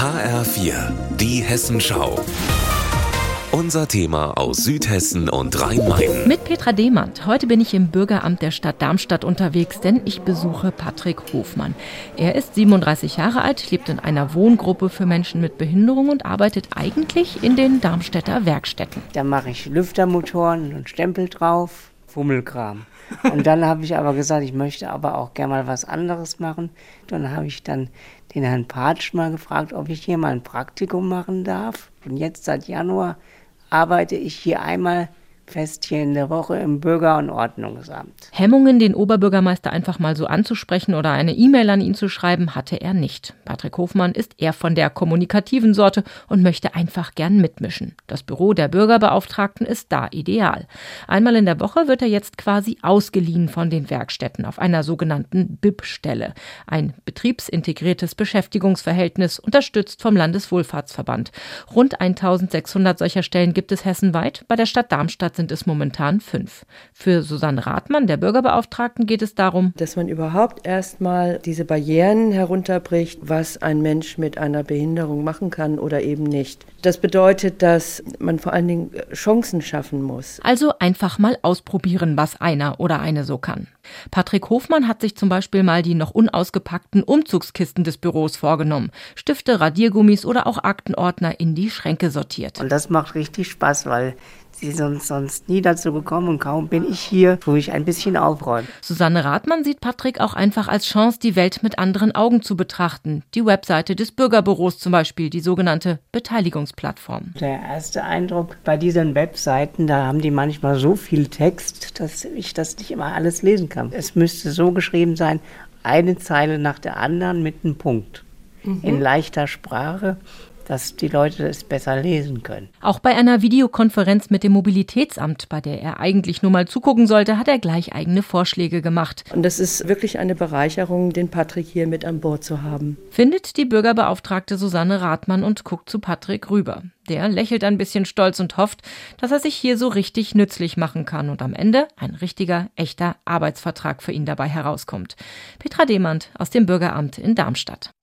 HR4, die Hessenschau. Unser Thema aus Südhessen und Rhein-Main. Mit Petra Demand. Heute bin ich im Bürgeramt der Stadt Darmstadt unterwegs, denn ich besuche Patrick Hofmann. Er ist 37 Jahre alt, lebt in einer Wohngruppe für Menschen mit Behinderung und arbeitet eigentlich in den Darmstädter Werkstätten. Da mache ich Lüftermotoren und Stempel drauf, Fummelkram. Und dann habe ich aber gesagt, ich möchte aber auch gerne mal was anderes machen. Dann habe ich dann den Herrn Patsch mal gefragt, ob ich hier mal ein Praktikum machen darf. Und jetzt seit Januar arbeite ich hier einmal fest hier in der Woche im Bürger- und Ordnungsamt. Hemmungen, den Oberbürgermeister einfach mal so anzusprechen oder eine E-Mail an ihn zu schreiben, hatte er nicht. Patrick Hofmann ist eher von der kommunikativen Sorte und möchte einfach gern mitmischen. Das Büro der Bürgerbeauftragten ist da ideal. Einmal in der Woche wird er jetzt quasi ausgeliehen von den Werkstätten auf einer sogenannten BIP-Stelle. Ein betriebsintegriertes Beschäftigungsverhältnis, unterstützt vom Landeswohlfahrtsverband. Rund 1600 solcher Stellen gibt es hessenweit. Bei der Stadt Darmstadt sind es momentan fünf. Für Susanne Rathmann, der Bürgerbeauftragten, geht es darum, dass man überhaupt erstmal diese Barrieren herunterbricht, was ein Mensch mit einer Behinderung machen kann oder eben nicht. Das bedeutet, dass man vor allen Dingen Chancen schaffen muss. Also einfach mal ausprobieren, was einer oder eine so kann. Patrick Hofmann hat sich zum Beispiel mal die noch unausgepackten Umzugskisten des Büros vorgenommen. Stifte, Radiergummis oder auch Aktenordner in die Schränke sortiert. Und das macht richtig Spaß, weil sie sind sonst nie dazu gekommen und kaum bin ich hier, wo ich ein bisschen aufräume. Susanne Rathmann sieht Patrick auch einfach als Chance, die Welt mit anderen Augen zu betrachten. Die Webseite des Bürgerbüros zum Beispiel, die sogenannte Beteiligungsplattform. Der erste Eindruck bei diesen Webseiten, da haben die manchmal so viel Text, dass ich das nicht immer alles lesen kann. Es müsste so geschrieben sein, eine Zeile nach der anderen mit einem Punkt. Mhm. In leichter Sprache dass die Leute es besser lesen können. Auch bei einer Videokonferenz mit dem Mobilitätsamt, bei der er eigentlich nur mal zugucken sollte, hat er gleich eigene Vorschläge gemacht. Und das ist wirklich eine Bereicherung, den Patrick hier mit an Bord zu haben. Findet die Bürgerbeauftragte Susanne Rathmann und guckt zu Patrick rüber. Der lächelt ein bisschen stolz und hofft, dass er sich hier so richtig nützlich machen kann und am Ende ein richtiger, echter Arbeitsvertrag für ihn dabei herauskommt. Petra Demand aus dem Bürgeramt in Darmstadt.